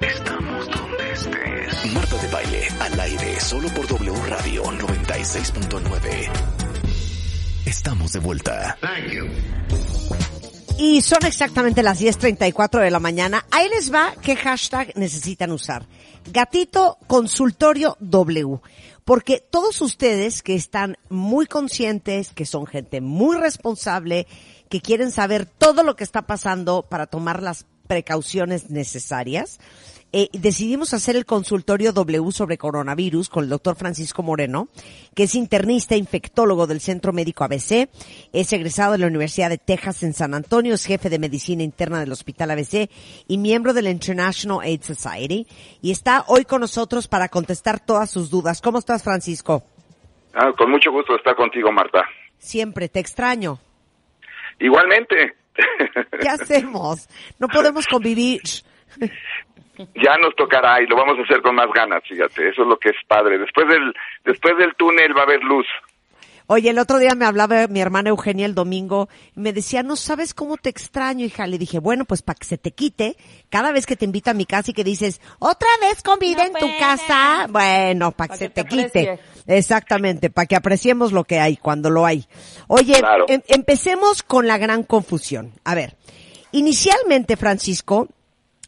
Estamos donde estés. Marta de baile al aire solo por W Radio 96.9. Estamos de vuelta. Y son exactamente las 10.34 de la mañana. Ahí les va qué hashtag necesitan usar. Gatito Consultorio W. Porque todos ustedes que están muy conscientes, que son gente muy responsable, que quieren saber todo lo que está pasando para tomar las precauciones necesarias, eh, decidimos hacer el consultorio W sobre coronavirus con el doctor Francisco Moreno, que es internista e infectólogo del Centro Médico ABC, es egresado de la Universidad de Texas en San Antonio, es jefe de medicina interna del Hospital ABC y miembro de la International AIDS Society, y está hoy con nosotros para contestar todas sus dudas. ¿Cómo estás, Francisco? Ah, con mucho gusto estar contigo, Marta. Siempre, te extraño. Igualmente. ¿Qué hacemos? No podemos convivir. ya nos tocará y lo vamos a hacer con más ganas, fíjate, eso es lo que es padre. Después del después del túnel va a haber luz. Oye, el otro día me hablaba mi hermana Eugenia el domingo y me decía, no sabes cómo te extraño, hija. Le dije, bueno, pues para que se te quite, cada vez que te invito a mi casa y que dices, otra vez con vida en tu casa, bueno, para que se te, quite. Exactamente, para que apreciemos lo que hay cuando lo hay. Oye, Claro. em- empecemos con la gran confusión. A ver, inicialmente, Francisco,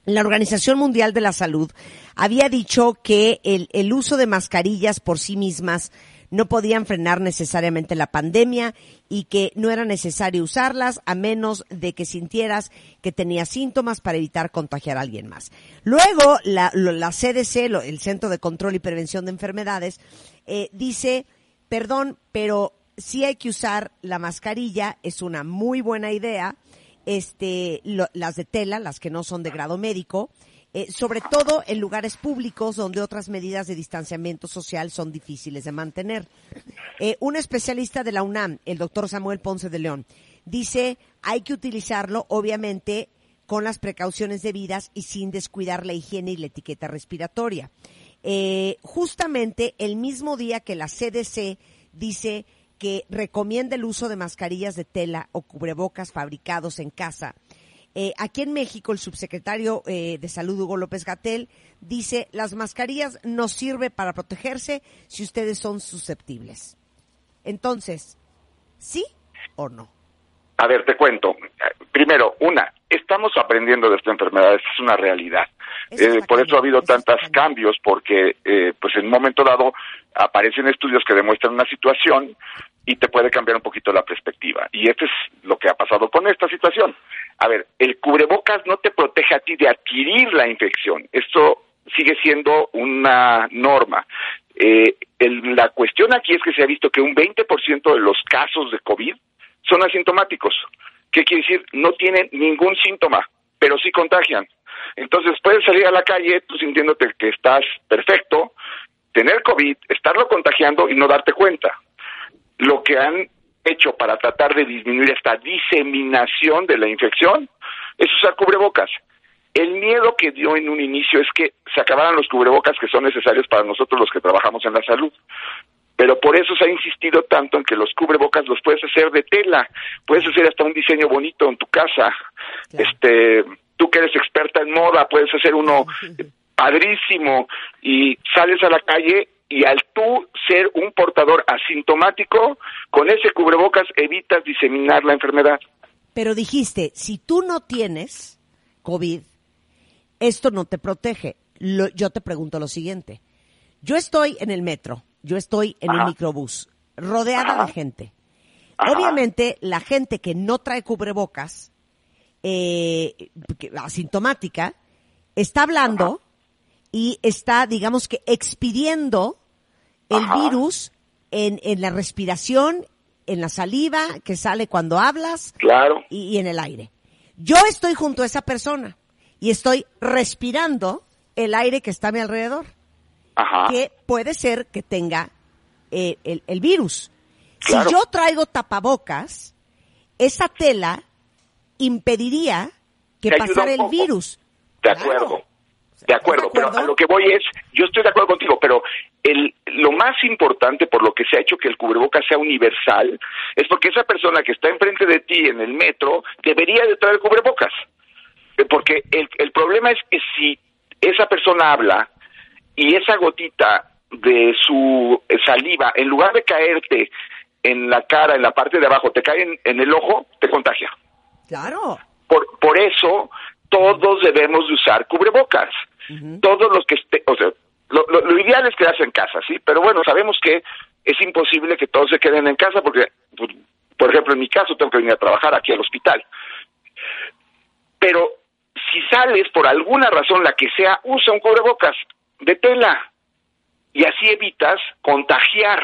la Organización Mundial de la Salud había dicho que el, el uso de mascarillas por sí mismas no podían frenar necesariamente la pandemia y que no era necesario usarlas a menos de que sintieras que tenías síntomas para evitar contagiar a alguien más. Luego, la, la CDC, el Centro de Control y Prevención de Enfermedades, eh, dice, perdón, pero sí hay que usar la mascarilla, es una muy buena idea, este, las de tela, las que no son de grado médico, eh, sobre todo en lugares públicos donde otras medidas de distanciamiento social son difíciles de mantener. Eh, un especialista de la UNAM, el doctor Samuel Ponce de León, dice hay que utilizarlo, obviamente, con las precauciones debidas y sin descuidar la higiene y la etiqueta respiratoria. Eh, justamente el mismo día que la CDC dice que recomienda el uso de mascarillas de tela o cubrebocas fabricados en casa. Eh, aquí en México, el subsecretario eh, de Salud, Hugo López Gatel, dice, las mascarillas no sirven para protegerse si ustedes son susceptibles. Entonces, ¿sí o no? A ver, te cuento. Primero, una, estamos aprendiendo de esta enfermedad, esta es una realidad. Eh, por eso ha habido tantos cambios, porque eh, pues en un momento dado aparecen estudios que demuestran una situación y te puede cambiar un poquito la perspectiva. Y esto es lo que ha pasado con esta situación. A ver, el cubrebocas no te protege a ti de adquirir la infección. Esto sigue siendo una norma. Eh, el- la cuestión aquí es que se ha visto que un 20% de los casos de COVID son asintomáticos. ¿Qué quiere decir? No tienen ningún síntoma, pero sí contagian. Entonces puedes salir a la calle tú sintiéndote que estás perfecto, tener COVID, estarlo contagiando y no darte cuenta. Lo que han hecho para tratar de disminuir esta diseminación de la infección es usar cubrebocas. El miedo que dio en un inicio es que se acabaran los cubrebocas que son necesarios para nosotros los que trabajamos en la salud. Pero por eso se ha insistido tanto en que los cubrebocas los puedes hacer de tela, puedes hacer hasta un diseño bonito en tu casa. Este, tú que eres experta en moda, puedes hacer uno padrísimo y sales a la calle y al tú ser un portador asintomático, con ese cubrebocas evitas diseminar la enfermedad. Pero dijiste, si tú no tienes COVID, esto no te protege. Lo- yo te pregunto lo siguiente. Yo estoy en el metro, yo estoy en un microbús, rodeada Ajá. de gente. Ajá. Obviamente, la gente que no trae cubrebocas, eh, asintomática, está hablando y está, digamos que, expidiendo el Ajá. virus en, en la respiración en la saliva, que sale cuando hablas Claro. y, y en el aire. Yo estoy junto a esa persona y estoy respirando el aire que está a mi alrededor, Ajá. que puede ser que tenga eh, el, el virus. Claro. Si yo traigo tapabocas, esa tela impediría que pasara el virus. De Claro. acuerdo. De acuerdo, ¿Estás de pero a lo que voy es, yo estoy de acuerdo contigo, pero el, lo más importante por lo que se ha hecho que el cubrebocas sea universal es porque esa persona que está enfrente de ti en el metro debería de traer cubrebocas. Eh, Porque el, el problema es que si esa persona habla y esa gotita de su saliva, en lugar de caerte en la cara, en la parte de abajo, te cae en, en el ojo, te contagia. Claro. Por, por eso todos debemos de usar cubrebocas. Todos los que esté, o sea, lo, lo- lo ideal es quedarse en casa, sí, pero bueno, sabemos que es imposible que todos se queden en casa porque, pues, por ejemplo, en mi caso tengo que venir a trabajar aquí al hospital. Pero si sales por alguna razón, la que sea, usa un cubrebocas de tela y así evitas contagiar.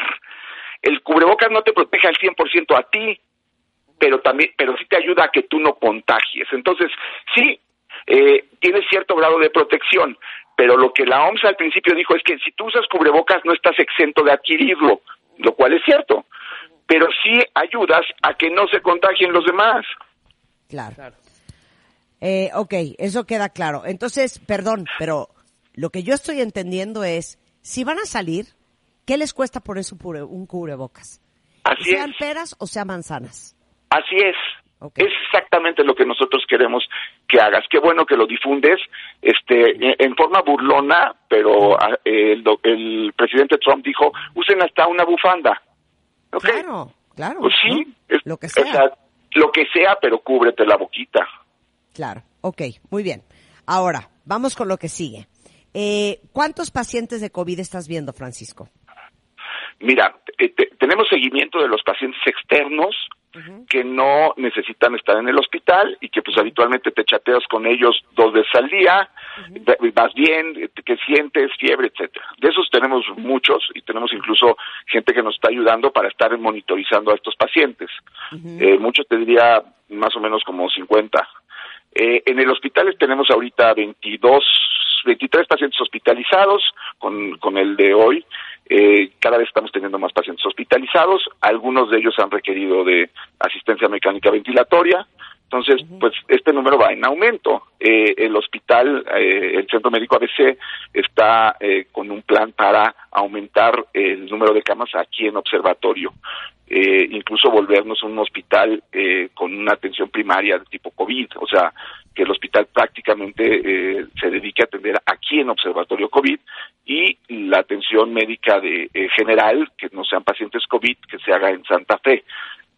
El cubrebocas no te protege al 100% a ti, pero también, pero sí te ayuda a que tú no contagies. Entonces, sí, eh, tienes cierto grado de protección, pero lo que la OMS al principio dijo es que si tú usas cubrebocas no estás exento de adquirirlo, lo cual es cierto, pero sí ayudas a que no se contagien los demás. Claro. Eh, ok, eso queda claro. Entonces, perdón, pero lo que yo estoy entendiendo es, si van a salir, ¿qué les cuesta poner su pure- un cubrebocas? Así sean es. peras o sean manzanas. Así es. Es exactamente lo que nosotros queremos que hagas. Qué bueno que lo difundes este, en, forma burlona, pero ah, el, presidente Trump dijo, usen hasta una bufanda. ¿Ok? Claro, claro. Pues sí, ¿no? es- Lo que o sea. lo que sea, pero cúbrete la boquita. Claro, ok, muy bien. Ahora, vamos con lo que sigue. Eh, ¿Cuántos pacientes de COVID estás viendo, Francisco? Mira, eh, te- tenemos seguimiento de los pacientes externos que no necesitan estar en el hospital y que pues habitualmente te chateas con ellos dos veces al día, vas bien, que sientes, fiebre, etcétera. De esos tenemos muchos y tenemos incluso gente que nos está ayudando para estar monitorizando a estos pacientes. Eh, muchos te diría más o menos como 50. Eh, en el hospital tenemos ahorita 22, 23 pacientes hospitalizados con, con el de hoy. Eh, cada vez estamos teniendo más pacientes hospitalizados. Algunos de ellos han requerido de asistencia mecánica ventilatoria. Entonces, pues este número va en aumento. Eh, el hospital, eh, el Centro Médico ABC, está eh, con un plan para aumentar el número de camas aquí en observatorio. Eh, incluso volvernos un hospital eh, con una atención primaria de tipo COVID, o sea, que el hospital prácticamente eh, se dedique a atender aquí en observatorio COVID y la atención médica de eh, general, que no sean pacientes COVID, que se haga en Santa Fe,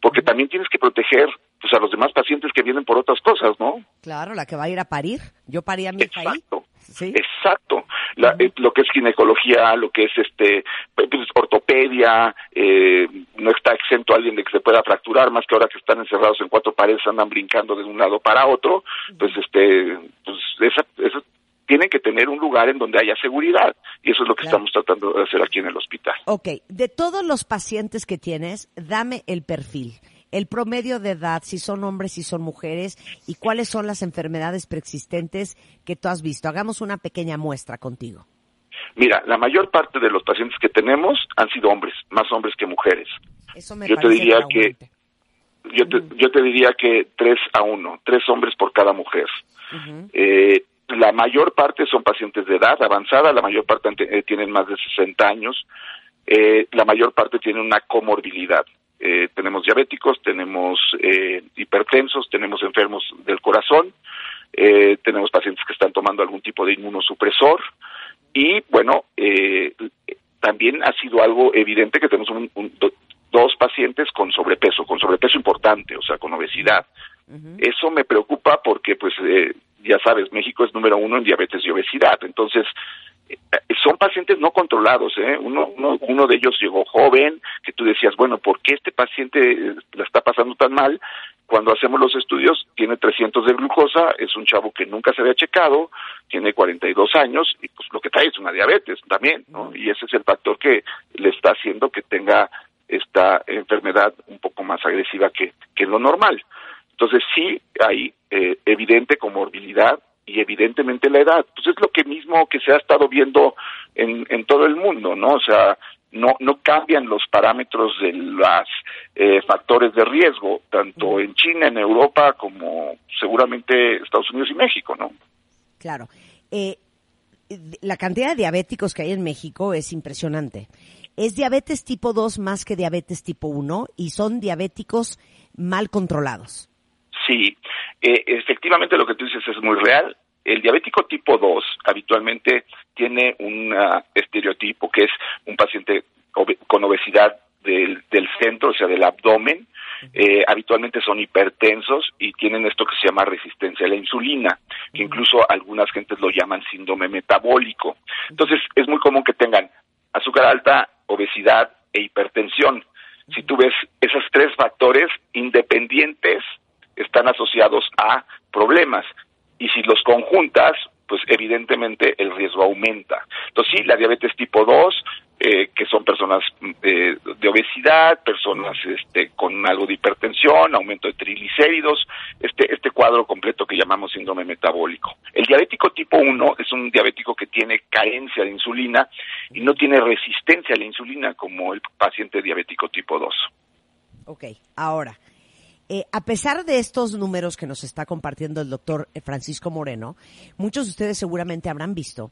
porque también tienes que proteger pues a los demás pacientes que vienen por otras cosas, ¿no? Claro, la que va a ir a parir. Yo parí a mi hija. Exacto. Sí. Exacto. La- eh, lo que es ginecología, lo que es este pues, ortopedia, eh, no está exento alguien de que se pueda fracturar, más que ahora que están encerrados en cuatro paredes andan brincando de un lado para otro, pues este, pues esa, esa- tienen que tener un lugar en donde haya seguridad y eso es lo que Claro. estamos tratando de hacer aquí en el hospital. Ok, de todos los pacientes que tienes, dame el perfil, el promedio de edad, si son hombres, si son mujeres, y cuáles son las enfermedades preexistentes que tú has visto. Hagamos una pequeña muestra contigo. Mira, la mayor parte de los pacientes que tenemos han sido hombres, más hombres que mujeres. Eso me Yo te diría que-. Yo te, yo te diría que tres a uno, tres hombres por cada mujer. Eh, la mayor parte son pacientes de edad avanzada, la mayor parte eh, tienen más de 60 años, eh, la mayor parte tienen una comorbilidad. Eh, tenemos diabéticos, tenemos eh, hipertensos, tenemos enfermos del corazón, eh, tenemos pacientes que están tomando algún tipo de inmunosupresor y bueno, eh, también ha sido algo evidente que tenemos un- un- do- dos pacientes con sobrepeso, con sobrepeso importante, o sea, con obesidad. Eso me preocupa porque, pues, eh, ya sabes, México es número uno en diabetes y obesidad. Entonces, eh, son pacientes no controlados, ¿eh? Uno, uno, uno de ellos llegó joven, que tú decías, bueno, ¿por qué este paciente eh, la está pasando tan mal? Cuando hacemos los estudios, tiene 300 de glucosa, es un chavo que nunca se había checado, tiene 42 años y pues lo que trae es una diabetes también, ¿no? Y ese es el factor que le está haciendo que tenga esta enfermedad un poco más agresiva que, que lo normal. Entonces sí hay eh, evidente comorbilidad y evidentemente la edad. Pues es lo que mismo que se ha estado viendo en, en todo el mundo, ¿no? O sea, no, no cambian los parámetros de los eh, factores de riesgo, tanto en China, en Europa, como seguramente Estados Unidos y México, ¿no? Claro. Eh, la cantidad de diabéticos que hay en México es impresionante. Es diabetes tipo 2 más que diabetes tipo 1 y son diabéticos mal controlados. Sí, eh, efectivamente lo que tú dices es muy real. El diabético tipo 2 habitualmente tiene un uh, estereotipo que es un paciente con obesidad del, del centro, o sea, del abdomen. Eh, habitualmente son hipertensos y tienen esto que se llama resistencia a la insulina, que incluso algunas gentes lo llaman síndrome metabólico. Entonces, es muy común que tengan azúcar alta, obesidad e hipertensión. Si tú ves esos tres factores independientes, están asociados a problemas. Y si los conjuntas, pues evidentemente el riesgo aumenta. Entonces sí, la diabetes tipo 2, eh, que son personas eh, de obesidad, personas este, con algo de hipertensión, aumento de triglicéridos, este, este cuadro completo que llamamos síndrome metabólico. El diabético tipo 1 es un diabético que tiene carencia de insulina y no tiene resistencia a la insulina como el paciente diabético tipo 2. Ok, ahora, eh, a pesar de estos números que nos está compartiendo el doctor Francisco Moreno, muchos de ustedes seguramente habrán visto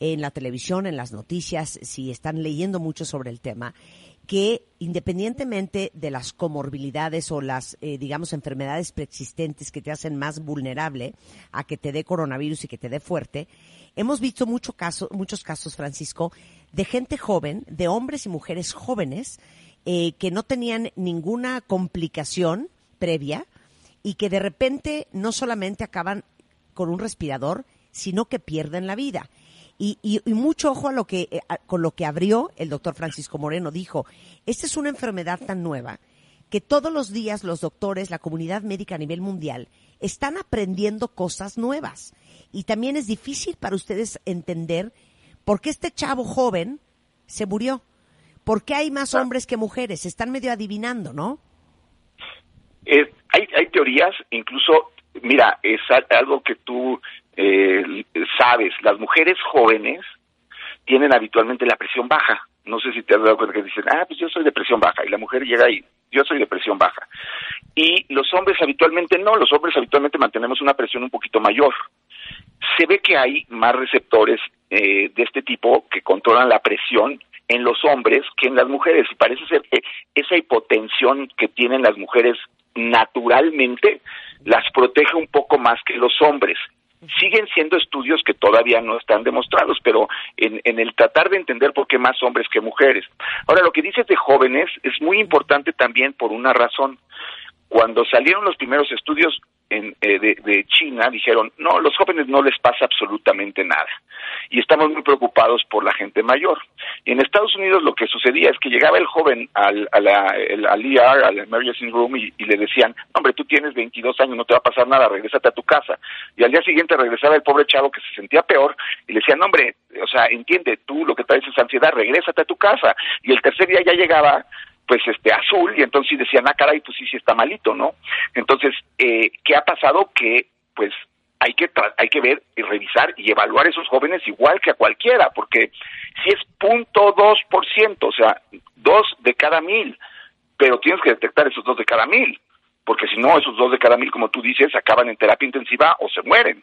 en la televisión, en las noticias, si están leyendo mucho sobre el tema, que independientemente de las comorbilidades o las, eh, digamos, enfermedades preexistentes que te hacen más vulnerable a que te dé coronavirus y que te dé fuerte, hemos visto mucho caso, muchos casos, Francisco, de gente joven, de hombres y mujeres jóvenes, eh, que no tenían ninguna complicación previa y que de repente no solamente acaban con un respirador, sino que pierden la vida. Y, y- y mucho ojo a lo que, eh, a- con lo que abrió el doctor Francisco Moreno. Dijo, esta es una enfermedad tan nueva que todos los días los doctores, la comunidad médica a nivel mundial, están aprendiendo cosas nuevas. Y también es difícil para ustedes entender por qué este chavo joven se murió. ¿Por qué hay más hombres que mujeres? Están medio adivinando, ¿no? Eh, hay, hay teorías, incluso, mira, es al- algo que tú eh, sabes, las mujeres jóvenes tienen habitualmente la presión baja. No sé si te has dado cuenta que dicen, ah, pues yo soy de presión baja, y la mujer llega ahí, yo soy de presión baja. Y los hombres habitualmente no, los hombres habitualmente mantenemos una presión un poquito mayor. Se ve que hay más receptores eh, de este tipo que controlan la presión en los hombres que en las mujeres. Y parece ser que esa hipotensión que tienen las mujeres naturalmente las protege un poco más que los hombres. Siguen siendo estudios que todavía no están demostrados, pero en, en el tratar de entender por qué más hombres que mujeres. Ahora, lo que dices de jóvenes es muy importante también por una razón. Cuando salieron los primeros estudios en, eh, de, de China, dijeron, no, los jóvenes no les pasa absolutamente nada. Y estamos muy preocupados por la gente mayor. Y en Estados Unidos lo que sucedía es que llegaba el joven al, a la, el- al ER, al emergency room, y, le decían, hombre, tú tienes 22 años, no te va a pasar nada, regrésate a tu casa. Y al día siguiente regresaba el pobre chavo que se sentía peor, y le decían, hombre, o sea, entiende, tú lo que traes es ansiedad, regrésate a tu casa. Y el tercer día ya llegaba pues este azul y entonces decían ah caray pues sí sí está malito no entonces eh, qué ha pasado que pues hay que tra- hay que ver y revisar y evaluar a esos jóvenes igual que a cualquiera porque si es punto dos por ciento o sea dos de cada mil pero tienes que detectar esos dos de cada mil porque si no esos dos de cada mil como tú dices acaban en terapia intensiva o se mueren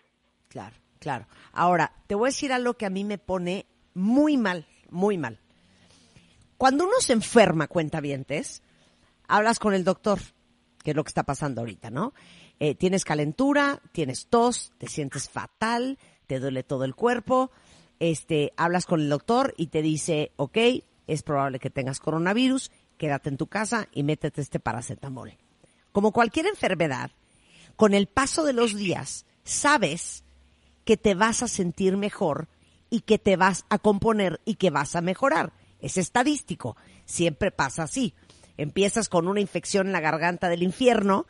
Claro, claro. Ahora, te voy a decir algo que a mí me pone muy mal, muy mal. Cuando uno se enferma, cuentavientes, hablas con el doctor, que es lo que está pasando ahorita, ¿no? Eh, tienes calentura, tienes tos, te sientes fatal, te duele todo el cuerpo, este, hablas con el doctor y te dice, ok, es probable que tengas coronavirus, quédate en tu casa y métete este paracetamol. Como cualquier enfermedad, con el paso de los días, sabes que te vas a sentir mejor y que te vas a componer y que vas a mejorar. Es estadístico, siempre pasa así. Empiezas con una infección en la garganta del infierno,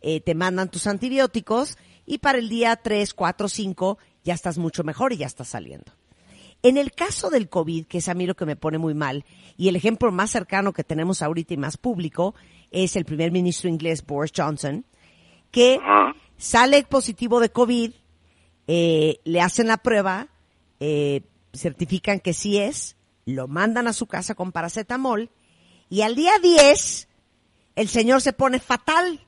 eh, te mandan tus antibióticos y para el día 3, 4, 5 ya estás mucho mejor y ya estás saliendo. En el caso del COVID, que es a mí lo que me pone muy mal, y el ejemplo más cercano que tenemos ahorita y más público es el primer ministro inglés Boris Johnson, que sale positivo de COVID, eh, le hacen la prueba, eh, certifican que sí es, lo mandan a su casa con paracetamol y al día 10 el señor se pone fatal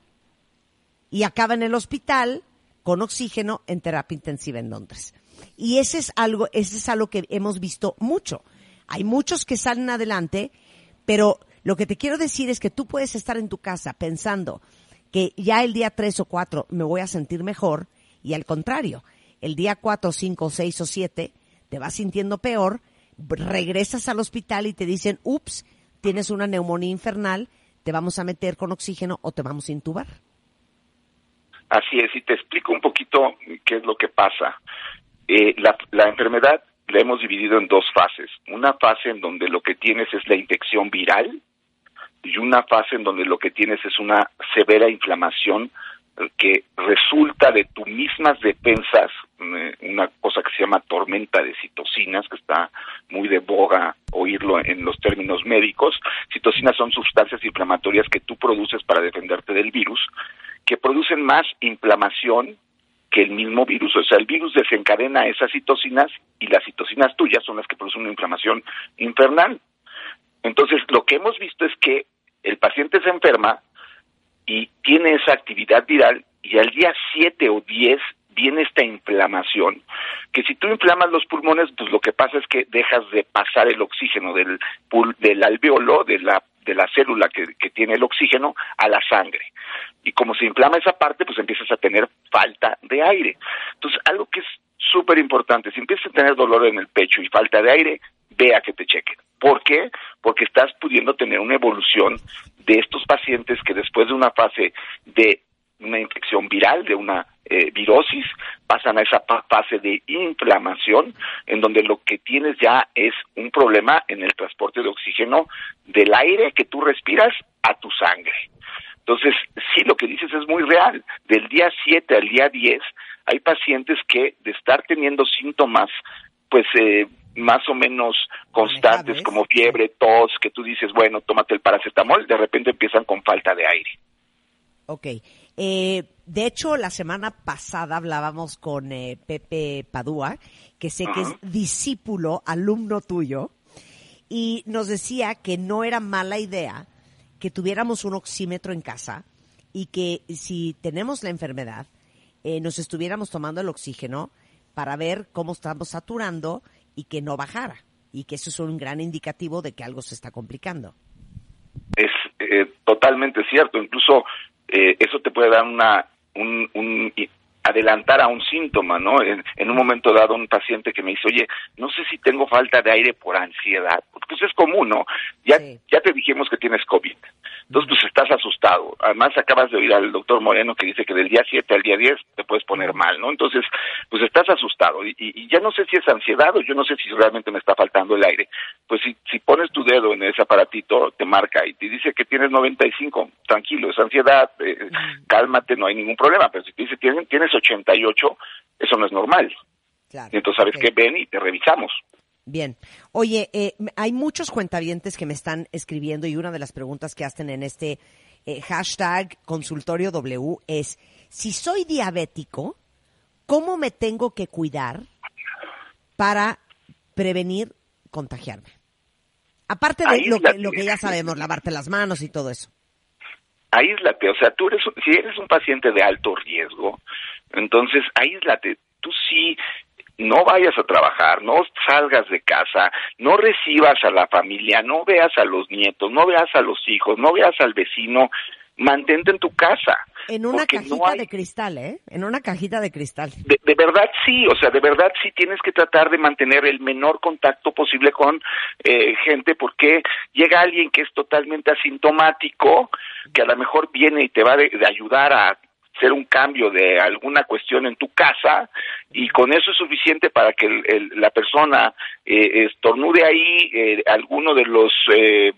y acaba en el hospital con oxígeno en terapia intensiva en Londres. Y ese es algo, ese es algo que hemos visto mucho. Hay muchos que salen adelante, pero lo que te quiero decir es que tú puedes estar en tu casa pensando que ya el día 3 o 4 me voy a sentir mejor y al contrario, el día 4, 5, 6 o 7 te vas sintiendo peor, regresas al hospital y te dicen, ups, tienes una neumonía infernal, te vamos a meter con oxígeno o te vamos a intubar. Así es, y te explico un poquito qué es lo que pasa. Eh, la, la enfermedad la hemos dividido en dos fases. Una fase en donde lo que tienes es la infección viral y una fase en donde lo que tienes es una severa inflamación que resulta de tus mismas defensas, una cosa que se llama tormenta de citocinas, que está muy de boga oírlo en los términos médicos. Citocinas son sustancias inflamatorias que tú produces para defenderte del virus, que producen más inflamación que el mismo virus. O sea, el virus desencadena esas citocinas y las citocinas tuyas son las que producen una inflamación infernal. Entonces, lo que hemos visto es que el paciente se enferma y tiene esa actividad viral y al día 7 o 10 viene esta inflamación, que si tú inflamas los pulmones, pues lo que pasa es que dejas de pasar el oxígeno del, pul del alveolo, de la, de la célula que, que tiene el oxígeno, a la sangre. Y como se inflama esa parte, pues empiezas a tener falta de aire. Entonces, algo que es súper importante, si empiezas a tener dolor en el pecho y falta de aire, ve a que te chequen. ¿Por qué? Porque estás pudiendo tener una evolución de estos pacientes que después de una fase de una infección viral, de una eh, virosis, pasan a esa fase de inflamación, en donde lo que tienes ya es un problema en el transporte de oxígeno del aire que tú respiras a tu sangre. Entonces, sí, lo que dices es muy real. Del día 7 al día 10, hay pacientes que de estar teniendo síntomas, pues eh, más o menos constantes, como fiebre, tos, que tú dices, bueno, tómate el paracetamol, de repente empiezan con falta de aire. Ok. Eh, de hecho, la semana pasada hablábamos con eh, Pepe Padua, que sé que es discípulo, alumno tuyo, y nos decía que no era mala idea que tuviéramos un oxímetro en casa y que si tenemos la enfermedad, eh, nos estuviéramos tomando el oxígeno para ver cómo estamos saturando y que no bajara. Y que eso es un gran indicativo de que algo se está complicando. Es eh, totalmente cierto, incluso eh, eso te puede dar una un, un adelantar a un síntoma, ¿no? En, en, un momento dado un paciente que me dice, oye, no sé si tengo falta de aire por ansiedad, porque eso es común, ¿no? Ya, Sí. ya te dijimos que tienes COVID, entonces pues estás asustado. Además acabas de oír al doctor Moreno que dice que del día 7 al día 10 te puedes poner mal, ¿no? Entonces, pues estás asustado y, y- ya no sé si es ansiedad o yo no sé si realmente me está faltando el aire. Pues si, si pones tu dedo en ese aparatito, te marca y te dice que tienes 95, tranquilo, es ansiedad, eh, cálmate, no hay ningún problema, pero si te dice tienes, tienes 88, eso no es normal. Claro. Y entonces sabes Ok. que ven y te revisamos. Bien. Oye, eh, hay muchos cuentavientes que me están escribiendo y una de las preguntas que hacen en este eh, hashtag consultorio W es, si soy diabético, ¿cómo me tengo que cuidar para prevenir contagiarme? Aparte de lo que, lo que ya sabemos, lavarte las manos y todo eso. Aíslate, o sea, tú eres, si eres un paciente de alto riesgo, entonces aíslate, tú sí no vayas a trabajar, no salgas de casa, no recibas a la familia, no veas a los nietos, no veas a los hijos, no veas al vecino, mantente en tu casa. En una cajita no hay- de cristal, ¿eh? En una cajita de cristal. de, de verdad sí, o sea, de verdad sí tienes que tratar de mantener el menor contacto posible con eh, gente porque llega alguien que es totalmente asintomático, que a lo mejor viene y te va de, de ayudar a hacer un cambio de alguna cuestión en tu casa y con eso es suficiente para que el- el- la persona eh, estornude ahí eh, alguno de los eh,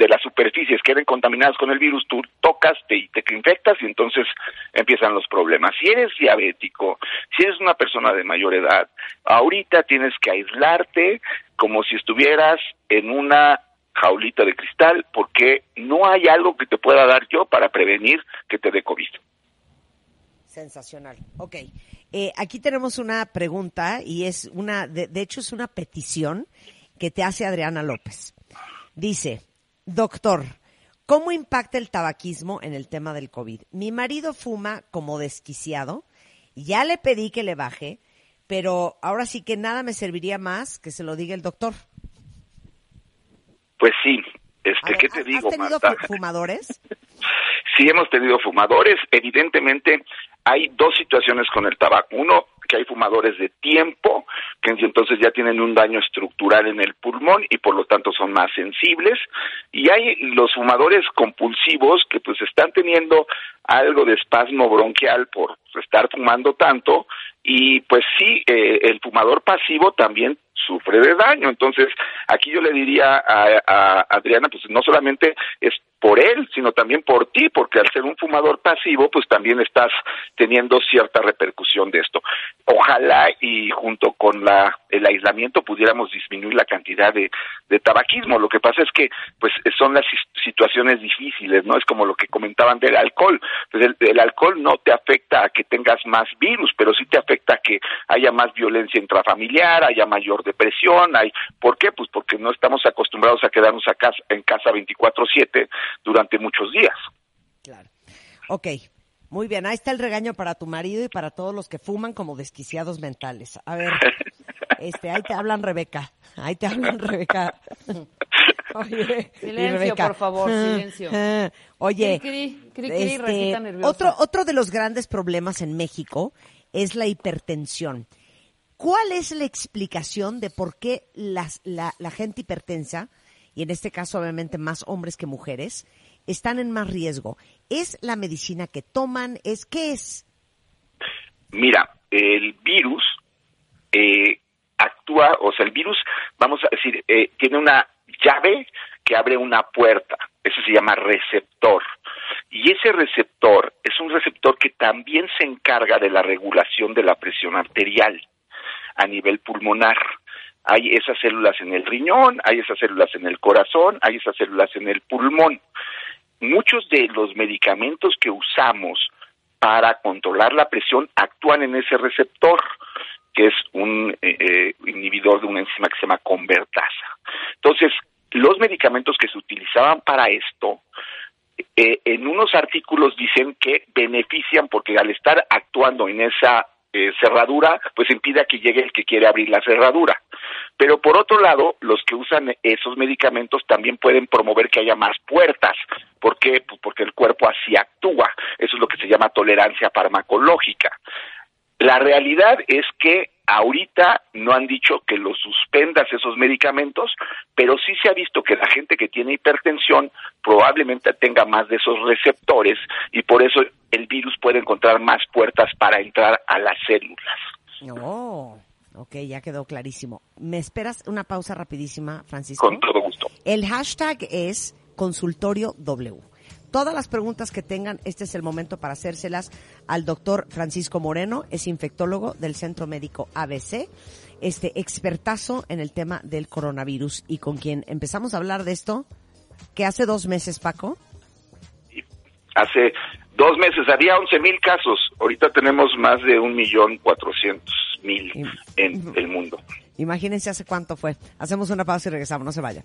de- las superficies queden contaminadas con el virus, tú tocas, te, te infectas y entonces empiezan los problemas. Si eres diabético, si eres una persona de mayor edad, ahorita tienes que aislarte como si estuvieras en una jaulita de cristal porque no hay algo que te pueda dar yo para prevenir que te dé COVID. Sensacional. Ok. Eh, aquí tenemos una pregunta y es una, de, de hecho es una petición que te hace Adriana López. Dice, doctor, ¿cómo impacta el tabaquismo en el tema del COVID? Mi marido fuma como desquiciado, ya le pedí que le baje, pero ahora sí que nada me serviría más que se lo diga el doctor. Pues sí, este, ver, ¿qué te ¿has- digo, ¿Has tenido Marta? fumadores? Sí hemos tenido fumadores. Evidentemente hay dos situaciones con el tabaco. Uno, que hay fumadores de tiempo, que entonces ya tienen un daño estructural en el pulmón y por lo tanto son más sensibles. Y hay los fumadores compulsivos que pues están teniendo algo de espasmo bronquial por estar fumando tanto y pues sí, eh, el fumador pasivo también sufre de daño. Entonces, aquí yo le diría a, a Adriana, pues no solamente es por él, sino también por ti, porque al ser un fumador pasivo, pues también estás teniendo cierta repercusión de esto. Ojalá y junto con la, el aislamiento pudiéramos disminuir la cantidad de, de tabaquismo. Lo que pasa es que, pues, son las situaciones difíciles, ¿no? Es como lo que comentaban del alcohol. Pues el, el alcohol no te afecta a que tengas más virus, pero sí te afecta a que haya más violencia intrafamiliar, haya mayor depresión, hay, ¿por qué? Pues porque no estamos acostumbrados a quedarnos a casa, en casa 24/7 durante muchos días. Claro. Ok, muy bien. Ahí está el regaño para tu marido y para todos los que fuman como desquiciados mentales. A ver, este, ahí te hablan Rebeca. Ahí te hablan Rebeca. Oye, Silencio, Rebeca, por favor, ah, silencio. ah, Oye, Cri, cri, cri, cri, este, otro, otro de los grandes problemas en México es la hipertensión. ¿Cuál es la explicación de por qué la, la gente hipertensa, y en este caso obviamente más hombres que mujeres, están en más riesgo? ¿Es la medicina que toman? ¿Es qué es? Mira, el virus eh, actúa, o sea, el virus, vamos a decir, eh, tiene una llave que abre una puerta. Eso se llama receptor. Y ese receptor es un receptor que también se encarga de la regulación de la presión arterial a nivel pulmonar. Hay esas células en el riñón, hay esas células en el corazón, hay esas células en el pulmón. Muchos de los medicamentos que usamos para controlar la presión actúan en ese receptor, que es un eh, eh, inhibidor de una enzima que se llama convertasa. Entonces, los medicamentos que se utilizaban para esto, eh, en unos artículos dicen que benefician porque al estar actuando en esa eh, cerradura, pues impide a que llegue el que quiere abrir la cerradura. Pero por otro lado, los que usan esos medicamentos también pueden promover que haya más puertas. ¿Por qué? Pues porque el cuerpo así actúa. Eso es lo que se llama tolerancia farmacológica. La realidad es que ahorita no han dicho que los suspendas esos medicamentos, pero sí se ha visto que la gente que tiene hipertensión probablemente tenga más de esos receptores y por eso el virus puede encontrar más puertas para entrar a las células. Oh, ok, ya quedó clarísimo. ¿Me esperas una pausa rapidísima, Francisco? Con todo gusto. El hashtag es consultorio W. Todas las preguntas que tengan, este es el momento para hacérselas al doctor Francisco Moreno, es infectólogo del Centro Médico ABC, este expertazo en el tema del coronavirus y con quien empezamos a hablar de esto, que hace dos meses, Paco. Hace dos meses había 11 mil casos, ahorita tenemos más de un millón cuatrocientos mil en el mundo. Imagínense hace cuánto fue. Hacemos una pausa y regresamos, no se vaya.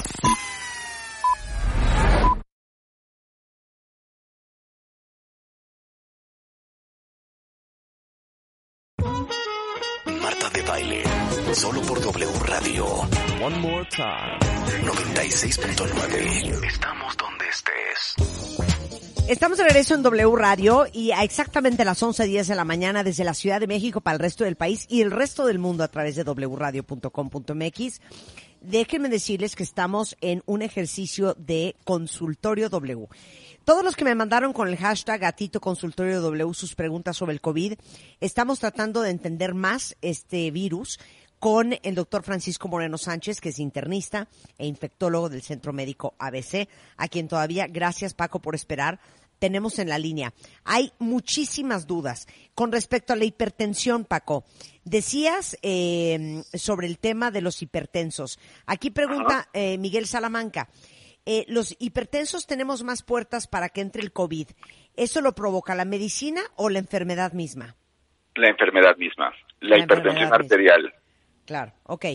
W Radio. One more time. 96.9. Estamos donde estés. Estamos de regreso en W Radio y a exactamente las 11.10 de la mañana desde la Ciudad de México para el resto del país y el resto del mundo a través de wradio.com.mx. Déjenme decirles que estamos en un ejercicio de consultorio W. Todos los que me mandaron con el hashtag gatito consultorio W sus preguntas sobre el COVID, estamos tratando de entender más este virus con el doctor Francisco Moreno Sánchez, que es internista e infectólogo del Centro Médico ABC, a quien todavía, gracias Paco por esperar, tenemos en la línea. Hay muchísimas dudas con respecto a la hipertensión, Paco. Decías eh, sobre el tema de los hipertensos. Aquí pregunta eh, Miguel Salamanca. Eh, los hipertensos tenemos más puertas para que entre el COVID. ¿Eso lo provoca la medicina o la enfermedad misma? La enfermedad misma, la, La hipertensión misma. Claro, ok.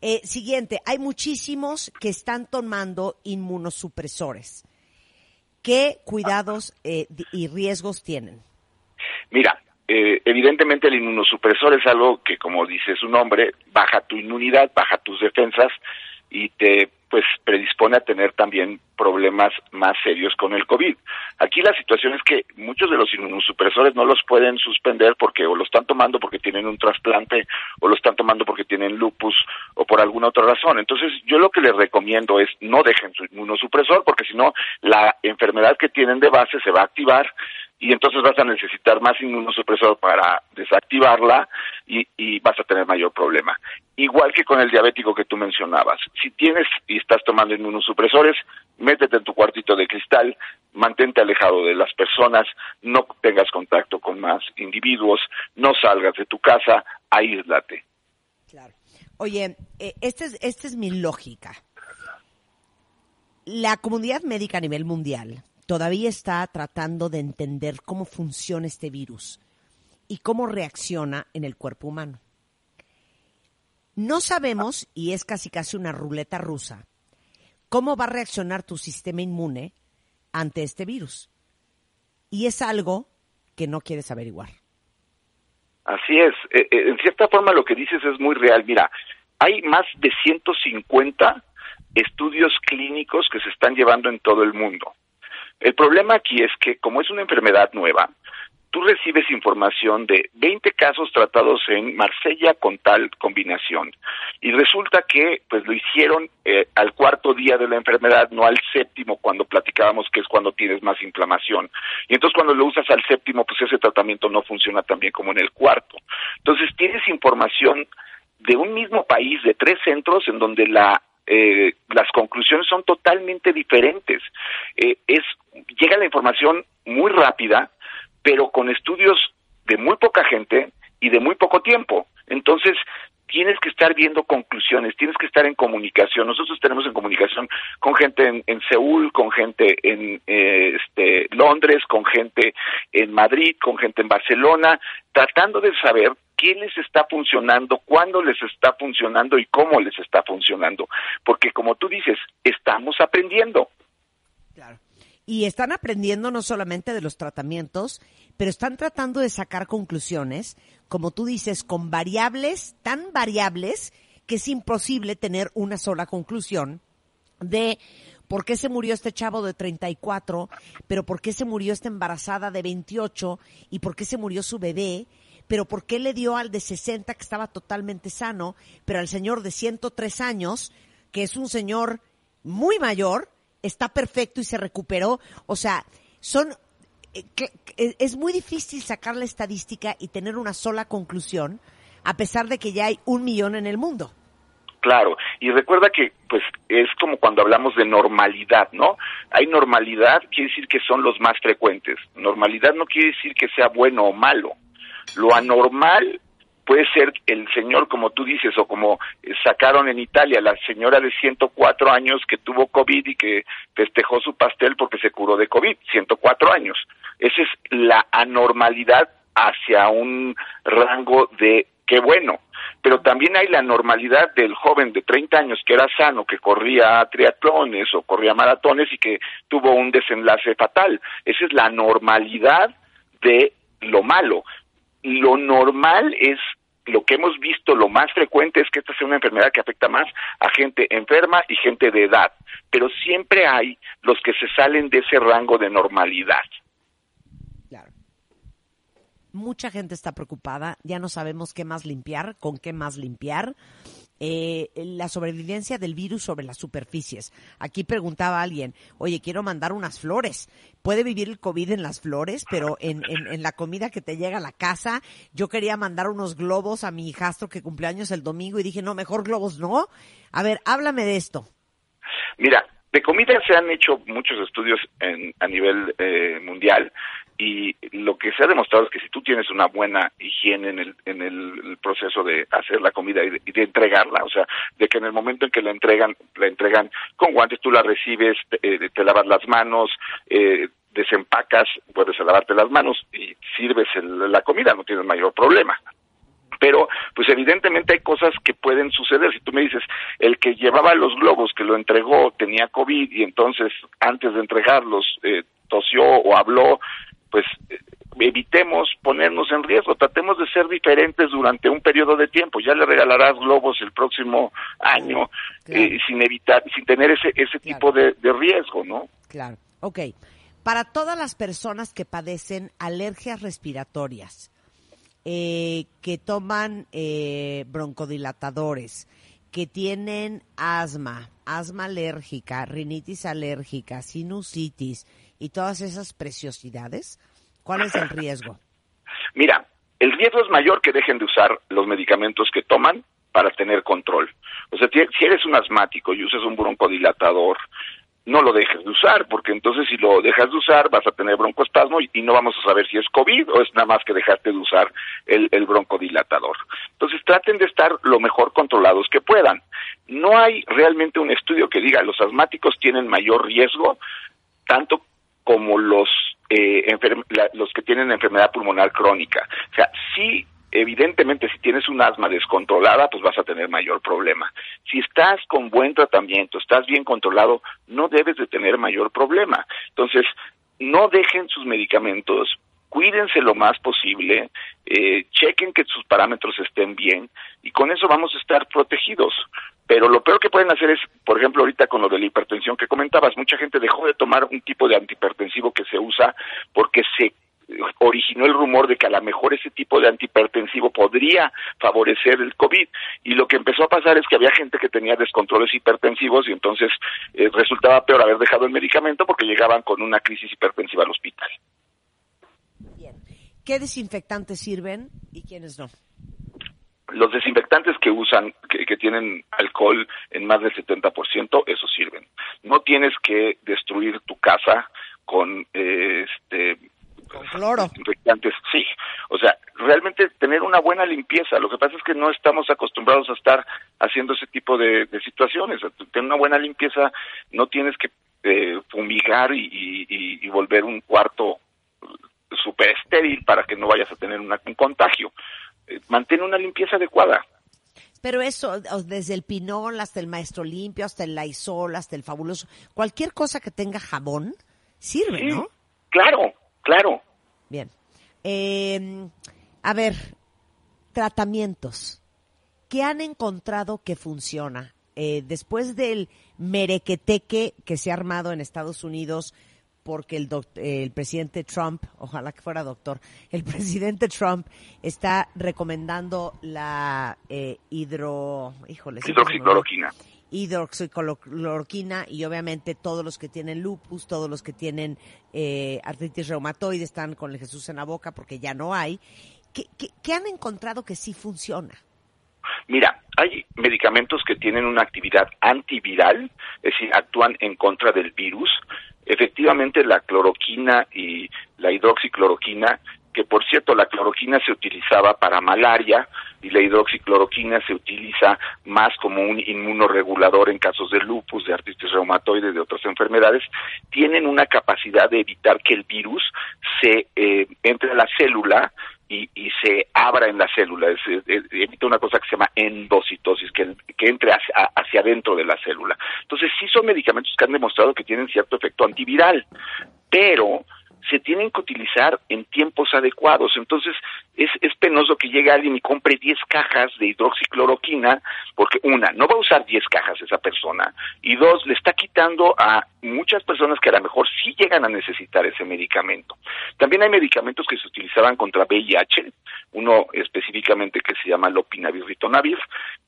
Eh, siguiente, hay muchísimos que están tomando inmunosupresores. ¿Qué cuidados eh, y riesgos tienen? Mira, eh, evidentemente el inmunosupresor es algo que, como dice su nombre, baja tu inmunidad, baja tus defensas y te pues predispone a tener también problemas más serios con el COVID. Aquí la situación es que muchos de los inmunosupresores no los pueden suspender porque o lo están tomando porque tienen un trasplante o lo están tomando porque tienen lupus o por alguna otra razón. Entonces, yo lo que les recomiendo es no dejen su inmunosupresor porque si no la enfermedad que tienen de base se va a activar y entonces vas a necesitar más inmunosupresor para desactivarla y, y vas a tener mayor problema. Igual que con el diabético que tú mencionabas. Si tienes y estás tomando inmunosupresores, métete en tu cuartito de cristal, mantente alejado de las personas, no tengas contacto con más individuos, no salgas de tu casa, aíslate. Claro. Oye, eh, esta es, esta es mi lógica. La comunidad médica a nivel mundial todavía está tratando de entender cómo funciona este virus y cómo reacciona en el cuerpo humano. No sabemos, y es casi casi una ruleta rusa, cómo va a reaccionar tu sistema inmune ante este virus. Y es algo que no quieres averiguar. Así es. Eh, eh, en cierta forma lo que dices es muy real. Mira, hay más de 150 estudios clínicos que se están llevando en todo el mundo. El problema aquí es que como es una enfermedad nueva, tú recibes información de 20 casos tratados en Marsella con tal combinación y resulta que pues lo hicieron eh, al cuarto día de la enfermedad, no al séptimo cuando platicábamos que es cuando tienes más inflamación. Y entonces cuando lo usas al séptimo, pues ese tratamiento no funciona tan bien como en el cuarto. Entonces tienes información de un mismo país, de tres centros, en donde la eh, las conclusiones son totalmente diferentes. Eh, es llega la información muy rápida, pero con estudios de muy poca gente y de muy poco tiempo. Entonces, tienes que estar viendo conclusiones, tienes que estar en comunicación. Nosotros tenemos en comunicación con gente en, Seúl, con gente en eh, este, Londres, con gente en Madrid, con gente en Barcelona, tratando de saber qué les está funcionando, cuándo les está funcionando y cómo les está funcionando. Porque como tú dices, estamos aprendiendo. Claro. Y están aprendiendo no solamente de los tratamientos, pero están tratando de sacar conclusiones, como tú dices, con variables tan variables que es imposible tener una sola conclusión de por qué se murió este chavo de 34, pero por qué se murió esta embarazada de 28 y por qué se murió su bebé, pero por qué le dio al de 60 que estaba totalmente sano, pero al señor de 103 años, que es un señor muy mayor, está perfecto y se recuperó. O sea, son eh, es muy difícil sacar la estadística y tener una sola conclusión, a pesar de que ya hay un millón en el mundo. Claro, y recuerda que pues es como cuando hablamos de normalidad, ¿no? Hay normalidad, quiere decir que son los más frecuentes. Normalidad no quiere decir que sea bueno o malo. Lo anormal puede ser el señor, como tú dices, o como eh, sacaron en Italia, la señora de 104 años que tuvo COVID y que festejó su pastel porque se curó de COVID, 104 años. Esa es la anormalidad hacia un rango de qué bueno. Pero también hay la normalidad del joven de 30 años que era sano, que corría triatlones o corría maratones y que tuvo un desenlace fatal. Esa es la normalidad de lo malo. Lo normal es lo que hemos visto, lo más frecuente es que esta sea una enfermedad que afecta más a gente enferma y gente de edad, pero siempre hay los que se salen de ese rango de normalidad. Claro. Mucha gente está preocupada, ya no sabemos qué más limpiar, con qué más limpiar. Eh, la sobrevivencia del virus sobre las superficies. Aquí preguntaba alguien, oye, quiero mandar unas flores. ¿Puede vivir el COVID en las flores, pero en, en, en la comida que te llega a la casa? Yo quería mandar unos globos a mi hijastro que cumpleaños el domingo y dije, no, mejor globos no. A ver, háblame de esto. Mira, de comida se han hecho muchos estudios en, a nivel eh, mundial y lo que se ha demostrado es que si tú tienes una buena higiene en el, en el, proceso de hacer la comida y de, y de, entregarla, o sea, de que en el momento en que la entregan, la entregan con guantes, tú la recibes, te, eh, lavas las manos, eh, desempacas, puedes lavarte las manos y sirves el, la comida, no tienes mayor problema pero pues evidentemente hay cosas que pueden suceder. Si tú me dices, el que llevaba los globos, que lo entregó, tenía COVID y entonces antes de entregarlos eh, tosió o habló, pues eh, evitemos ponernos en riesgo, tratemos de ser diferentes durante un periodo de tiempo. Ya le regalarás globos el próximo año claro. eh, sin evitar, sin tener ese ese claro. tipo de, de riesgo, ¿no? Claro. Ok. Para todas las personas que padecen alergias respiratorias, eh, que toman eh, broncodilatadores, que tienen asma, asma alérgica, rinitis alérgica, sinusitis y todas esas preciosidades, ¿cuál es el riesgo? Mira, el riesgo es mayor que dejen de usar los medicamentos que toman para tener control. O sea, si eres un asmático y usas un broncodilatador, no lo dejes de usar, porque entonces si lo dejas de usar vas a tener broncoespasmo y, no vamos a saber si es COVID o es nada más que dejaste de usar el, el broncodilatador. Entonces traten de estar lo mejor controlados que puedan. No hay realmente un estudio que diga los asmáticos tienen mayor riesgo, tanto como los, eh, la, los que tienen enfermedad pulmonar crónica. O sea, sí evidentemente si tienes un asma descontrolada, pues vas a tener mayor problema. Si estás con buen tratamiento, estás bien controlado, no debes de tener mayor problema. Entonces, no dejen sus medicamentos, cuídense lo más posible, eh, chequen que sus parámetros estén bien y con eso vamos a estar protegidos. Pero lo peor que pueden hacer es, por ejemplo, ahorita con lo de la hipertensión que comentabas, mucha gente dejó de tomar un tipo de antihipertensivo que se usa porque se originó el rumor de que a lo mejor ese tipo de antihipertensivo podría favorecer el COVID. Y lo que empezó a pasar es que había gente que tenía descontroles hipertensivos y entonces eh, resultaba peor haber dejado el medicamento porque llegaban con una crisis hipertensiva al hospital. Bien. ¿Qué desinfectantes sirven y quiénes no? Los desinfectantes que usan, que, que, tienen alcohol en más del 70%, esos sirven. No tienes que destruir tu casa con eh, este con cloro. Desinfectantes, sí. O sea, realmente tener una buena limpieza. Lo que pasa es que no estamos acostumbrados a estar haciendo ese tipo de, de situaciones. Tener una buena limpieza, no tienes que eh, fumigar y, y, y, volver un cuarto súper estéril para que no vayas a tener una, un contagio. Mantén una limpieza adecuada. Pero eso, desde el pinol hasta el maestro limpio, hasta el laisol, hasta el fabuloso, cualquier cosa que tenga jabón, sirve, sí, ¿no? Claro, claro. Bien. Eh, a ver, tratamientos. ¿Qué han encontrado que funciona? Eh, después del merequeteque que se ha armado en Estados Unidos porque el, el, presidente Trump, ojalá que fuera doctor, el presidente Trump está recomendando la eh, hidro, híjole, hidroxicloroquina. Hidroxicloroquina y obviamente todos los que tienen lupus, todos los que tienen eh, artritis reumatoide están con el Jesús en la boca porque ya no hay. ¿Qué, qué, qué han encontrado que sí funciona? Mira, hay medicamentos que tienen una actividad antiviral, es decir, actúan en contra del virus. Efectivamente, la cloroquina y la hidroxicloroquina, que por cierto, la cloroquina se utilizaba para malaria y la hidroxicloroquina se utiliza más como un inmunoregulador en casos de lupus, de artritis reumatoide, de otras enfermedades, tienen una capacidad de evitar que el virus se eh, entre a la célula y, y, se abra en la célula, es, una cosa que se llama endocitosis, que, que entre hacia, hacia adentro de la célula. Entonces, sí son medicamentos que han demostrado que tienen cierto efecto antiviral, pero se tienen que utilizar en tiempos adecuados. Entonces, es, es penoso que llegue alguien y compre 10 cajas de hidroxicloroquina, porque una, no va a usar 10 cajas esa persona, y dos, le está quitando a muchas personas que a lo mejor sí llegan a necesitar ese medicamento. También hay medicamentos que se utilizaban contra VIH, uno específicamente que se llama lopinavir ritonavir,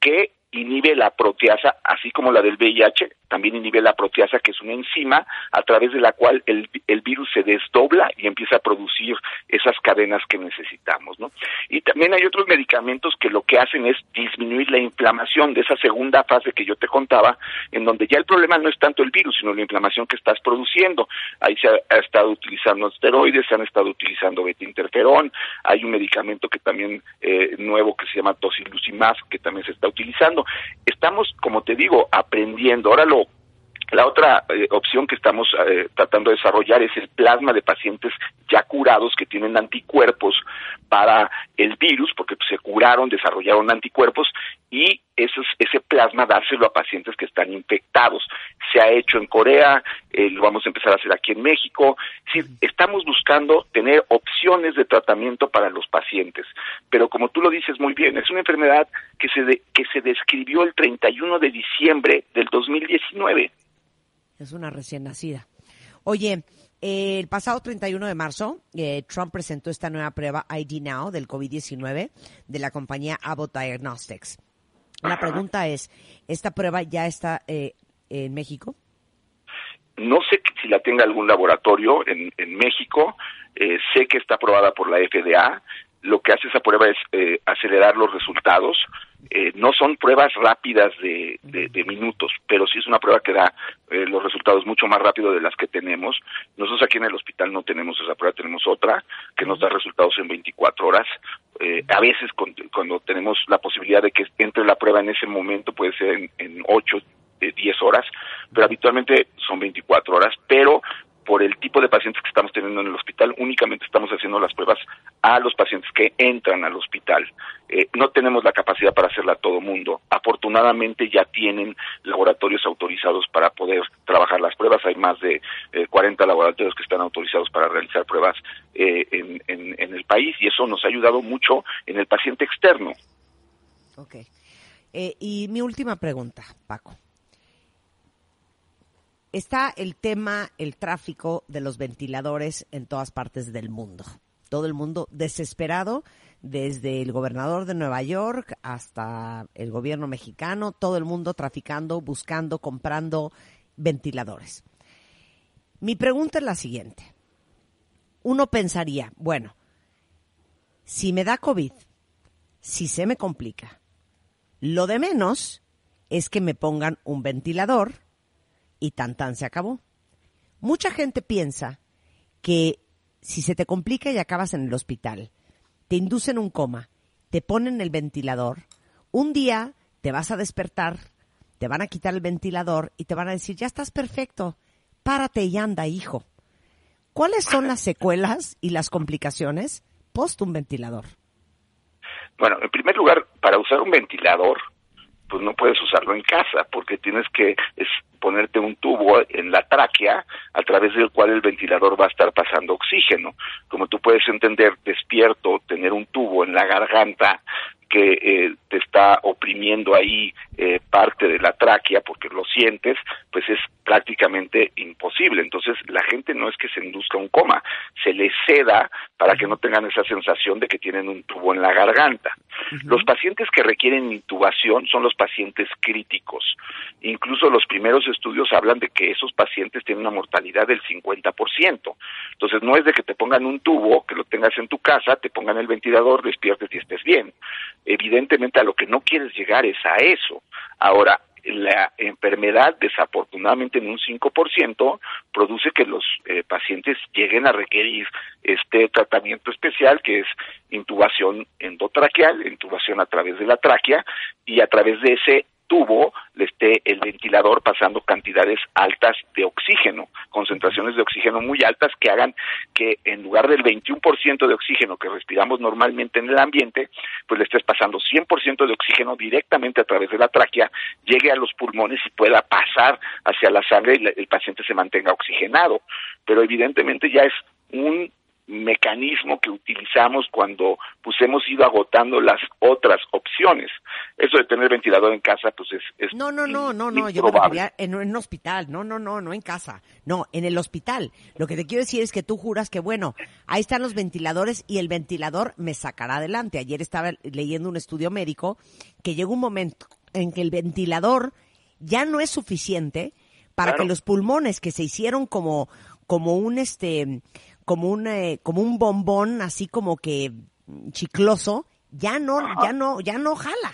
que inhibe la proteasa, así como la del VIH, también inhibe la proteasa, que es una enzima a través de la cual el, el virus se desdobla y empieza a producir esas cadenas que necesitamos, ¿no? Y también hay otros medicamentos que lo que hacen es disminuir la inflamación de esa segunda fase que yo te contaba, en donde ya el problema no es tanto el virus, sino la inflamación que estás produciendo. Ahí se ha, estado utilizando esteroides, se han estado utilizando beta-interferón, hay un medicamento que también eh, nuevo que se llama tocilizumab, que también se está utilizando. Estamos, como te digo, aprendiendo. Ahora lo la otra eh, opción que estamos eh, tratando de desarrollar es el plasma de pacientes ya curados que tienen anticuerpos para el virus, porque se curaron, desarrollaron anticuerpos y esos, ese plasma dárselo a pacientes que están infectados. Se ha hecho en Corea, eh, lo vamos a empezar a hacer aquí en México. Decir, estamos buscando tener opciones de tratamiento para los pacientes. Pero como tú lo dices muy bien, es una enfermedad que se, de- que se describió el 31 de diciembre del 2019. Es una recién nacida. Oye, eh, el pasado 31 de marzo, eh, Trump presentó esta nueva prueba ID Now del COVID-19 de la compañía Abbott Diagnostics. La pregunta es, ¿esta prueba ya está eh, en México? No sé si la tenga algún laboratorio en, en México, eh, sé que está aprobada por la FDA. Lo que hace esa prueba es eh, acelerar los resultados. Eh, no son pruebas rápidas de, de- de minutos, pero sí es una prueba que da eh, los resultados mucho más rápido de las que tenemos. Nosotros aquí en el hospital no tenemos esa prueba, tenemos otra que nos da resultados en 24 horas. Eh, a veces con- cuando tenemos la posibilidad de que entre la prueba en ese momento puede ser en, en 8, de 10 horas, pero habitualmente son 24 horas, pero por el tipo de pacientes que estamos teniendo en el hospital, únicamente estamos haciendo las pruebas a los pacientes que entran al hospital. Eh, no tenemos la capacidad para hacerla a todo mundo. Afortunadamente ya tienen laboratorios autorizados para poder trabajar las pruebas. Hay más de eh, 40 laboratorios que están autorizados para realizar pruebas eh, en, en- el país y eso nos ha ayudado mucho en el paciente externo. Ok. Eh, y mi última pregunta, Paco. Está el tema, el tráfico de los ventiladores en todas partes del mundo. Todo el mundo desesperado, desde el gobernador de Nueva York hasta el gobierno mexicano, todo el mundo traficando, buscando, comprando ventiladores. Mi pregunta es la siguiente. Uno pensaría, bueno, si me da COVID, si se me complica, lo de menos es que me pongan un ventilador y tan tan se acabó. Mucha gente piensa que si se te complica y acabas en el hospital, te inducen un coma, te ponen el ventilador, un día te vas a despertar, te van a quitar el ventilador y te van a decir, ya estás perfecto, párate y anda, hijo. ¿Cuáles son las secuelas y las complicaciones post un ventilador? Bueno, en primer lugar, para usar un ventilador, pues no puedes usarlo en casa, porque tienes que es, ponerte un tubo en la tráquea a través del cual el ventilador va a estar pasando oxígeno. Como tú puedes entender, despierto, tener un tubo en la garganta que eh, te está oprimiendo ahí eh, parte de la tráquea porque lo sientes, pues es prácticamente imposible. Entonces la gente no es que se induzca un coma, se les seda para que no tengan esa sensación de que tienen un tubo en la garganta. Los pacientes que requieren intubación son los pacientes críticos. Incluso los primeros estudios hablan de que esos pacientes tienen una mortalidad del 50%. Entonces no es de que te pongan un tubo, que lo tengas en tu casa, te pongan el ventilador, despiertes y estés bien. Evidentemente lo que no quieres llegar es a eso. Ahora, la enfermedad, desafortunadamente en un 5%, produce que los eh, pacientes lleguen a requerir este tratamiento especial que es intubación endotraqueal, intubación a través de la tráquea y a través de ese tubo le esté el ventilador pasando cantidades altas de oxígeno, concentraciones de oxígeno muy altas que hagan que en lugar del 21% de oxígeno que respiramos normalmente en el ambiente, pues le estés pasando 100% de oxígeno directamente a través de la tráquea, llegue a los pulmones y pueda pasar hacia la sangre y el paciente se mantenga oxigenado. Pero evidentemente ya es un mecanismo que utilizamos cuando pues hemos ido agotando las otras opciones. Eso de tener ventilador en casa pues es, es No, no, no, no, no, yo me refería en, un hospital, no, no, no, no en casa, no, en el hospital. Lo que te quiero decir es que tú juras que, bueno, ahí están los ventiladores y el ventilador me sacará adelante. Ayer estaba leyendo un estudio médico que llega un momento en que el ventilador ya no es suficiente para Claro. que los pulmones que se hicieron como, como un este, como un, eh, como un bombón así como que chicloso, ya no, ya no, ya no jala.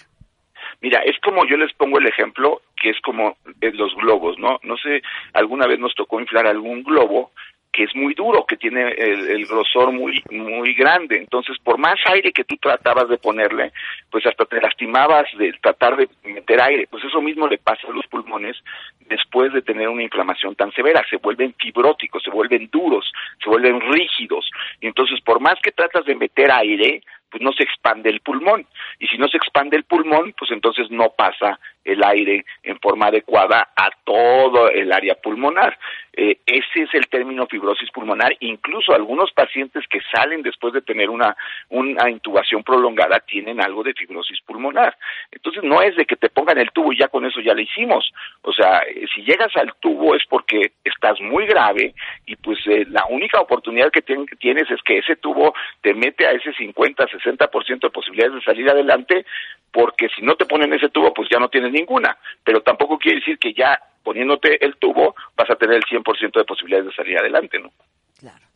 Mira, es como yo les pongo el ejemplo que es como eh, los globos, ¿no? No sé, alguna vez nos tocó inflar algún globo que es muy duro, que tiene el, grosor muy muy grande. Entonces, por más aire que tú tratabas de ponerle, pues hasta te lastimabas de tratar de meter aire. Pues eso mismo le pasa a los pulmones después de tener una inflamación tan severa. Se vuelven fibróticos, se vuelven duros, se vuelven rígidos. Y entonces, por más que tratas de meter aire, pues no se expande el pulmón. Y si no se expande el pulmón, pues entonces no pasa el aire en forma adecuada a todo el área pulmonar. Eh, ese es el término fibrosis pulmonar. Incluso algunos pacientes que salen después de tener una, una intubación prolongada tienen algo de fibrosis pulmonar. Entonces no es de que te pongan el tubo y ya con eso ya lo hicimos. O sea, eh, si llegas al tubo es porque estás muy grave y pues eh, la única oportunidad que tien- tienes es que ese tubo te mete a ese 50, 60% de posibilidades de salir adelante porque si no te ponen ese tubo, pues ya no tienes ninguna. Pero tampoco quiere decir que ya poniéndote el tubo vas a tener el 100% de posibilidades de salir adelante, ¿no? Claro.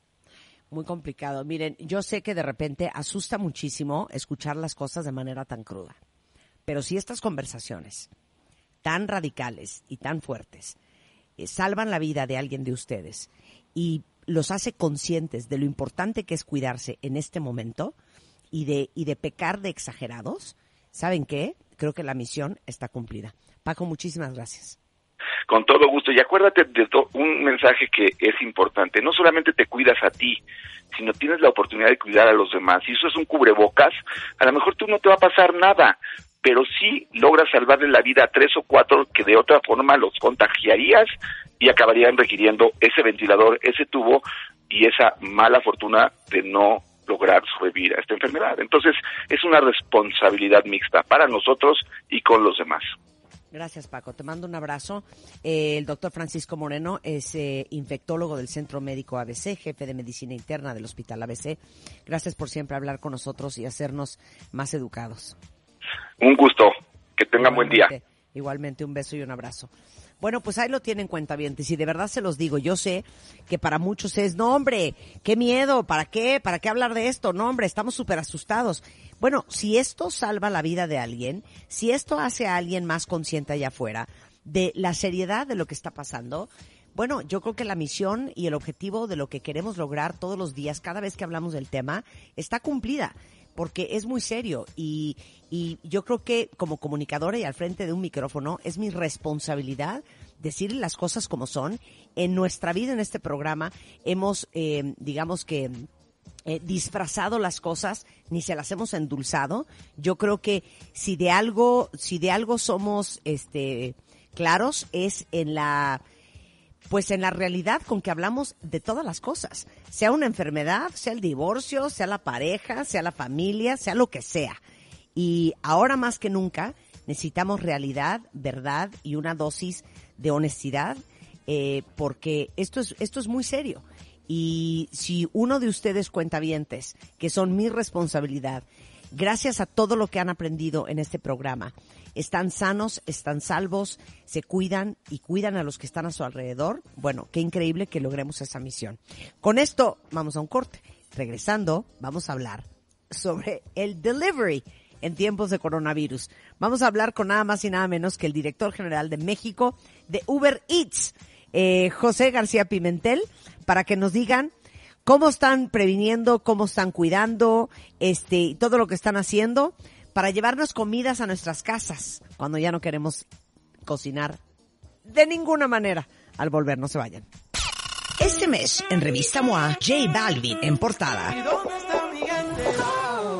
Muy complicado. Miren, yo sé que de repente asusta muchísimo escuchar las cosas de manera tan cruda. Pero si estas conversaciones tan radicales y tan fuertes eh, salvan la vida de alguien de ustedes y los hace conscientes de lo importante que es cuidarse en este momento y de, y de pecar de exagerados, ¿saben qué? Creo que la misión está cumplida. Paco, muchísimas gracias. Con todo gusto. Y acuérdate de un mensaje que es importante. No solamente te cuidas a ti, sino tienes la oportunidad de cuidar a los demás. Si eso es un cubrebocas, a lo mejor tú no te va a pasar nada, pero sí logras salvarle la vida a tres o cuatro que de otra forma los contagiarías y acabarían requiriendo ese ventilador, ese tubo y esa mala fortuna de no lograr sobrevivir a esta enfermedad. Entonces, es una responsabilidad mixta para nosotros y con los demás. Gracias, Paco. Te mando un abrazo. Eh, el doctor Francisco Moreno es eh, infectólogo del Centro Médico ABC, jefe de medicina interna del Hospital ABC. Gracias por siempre hablar con nosotros y hacernos más educados. Un gusto. Que tengan buen día. Igualmente, Igualmente, un beso y un abrazo. Bueno, pues ahí lo tienen cuentavientes y de verdad se los digo, yo sé que para muchos es, no hombre, qué miedo, ¿para qué? ¿Para qué hablar de esto? No hombre, estamos súper asustados. Bueno, si esto salva la vida de alguien, si esto hace a alguien más consciente allá afuera de la seriedad de lo que está pasando, bueno, yo creo que la misión y el objetivo de lo que queremos lograr todos los días, cada vez que hablamos del tema, está cumplida porque es muy serio y, y yo creo que como comunicadora y al frente de un micrófono es mi responsabilidad decir las cosas como son. En nuestra vida en este programa hemos, eh, digamos que, eh, disfrazado las cosas ni se las hemos endulzado. Yo creo que si de algo, si de algo somos, este, claros es en la, pues en la realidad con que hablamos de todas las cosas, sea una enfermedad, sea el divorcio, sea la pareja, sea la familia, sea lo que sea. Y ahora más que nunca necesitamos realidad, verdad y una dosis de honestidad, eh, porque esto es, esto es muy serio. Y si uno de ustedes cuentavientes, que son mi responsabilidad, gracias a todo lo que han aprendido en este programa, están sanos, están salvos, se cuidan y cuidan a los que están a su alrededor, bueno, qué increíble que logremos esa misión. Con esto vamos a un corte. Regresando, vamos a hablar sobre el delivery en tiempos de coronavirus. Vamos a hablar con nada más y nada menos que el director general de México de Uber Eats, eh, José García Pimentel, para que nos digan cómo están previniendo, cómo están cuidando, este, y todo lo que están haciendo para llevarnos comidas a nuestras casas cuando ya no queremos cocinar de ninguna manera al volver, no se vayan. Este mes, en Revista MOA, J Balvin en portada.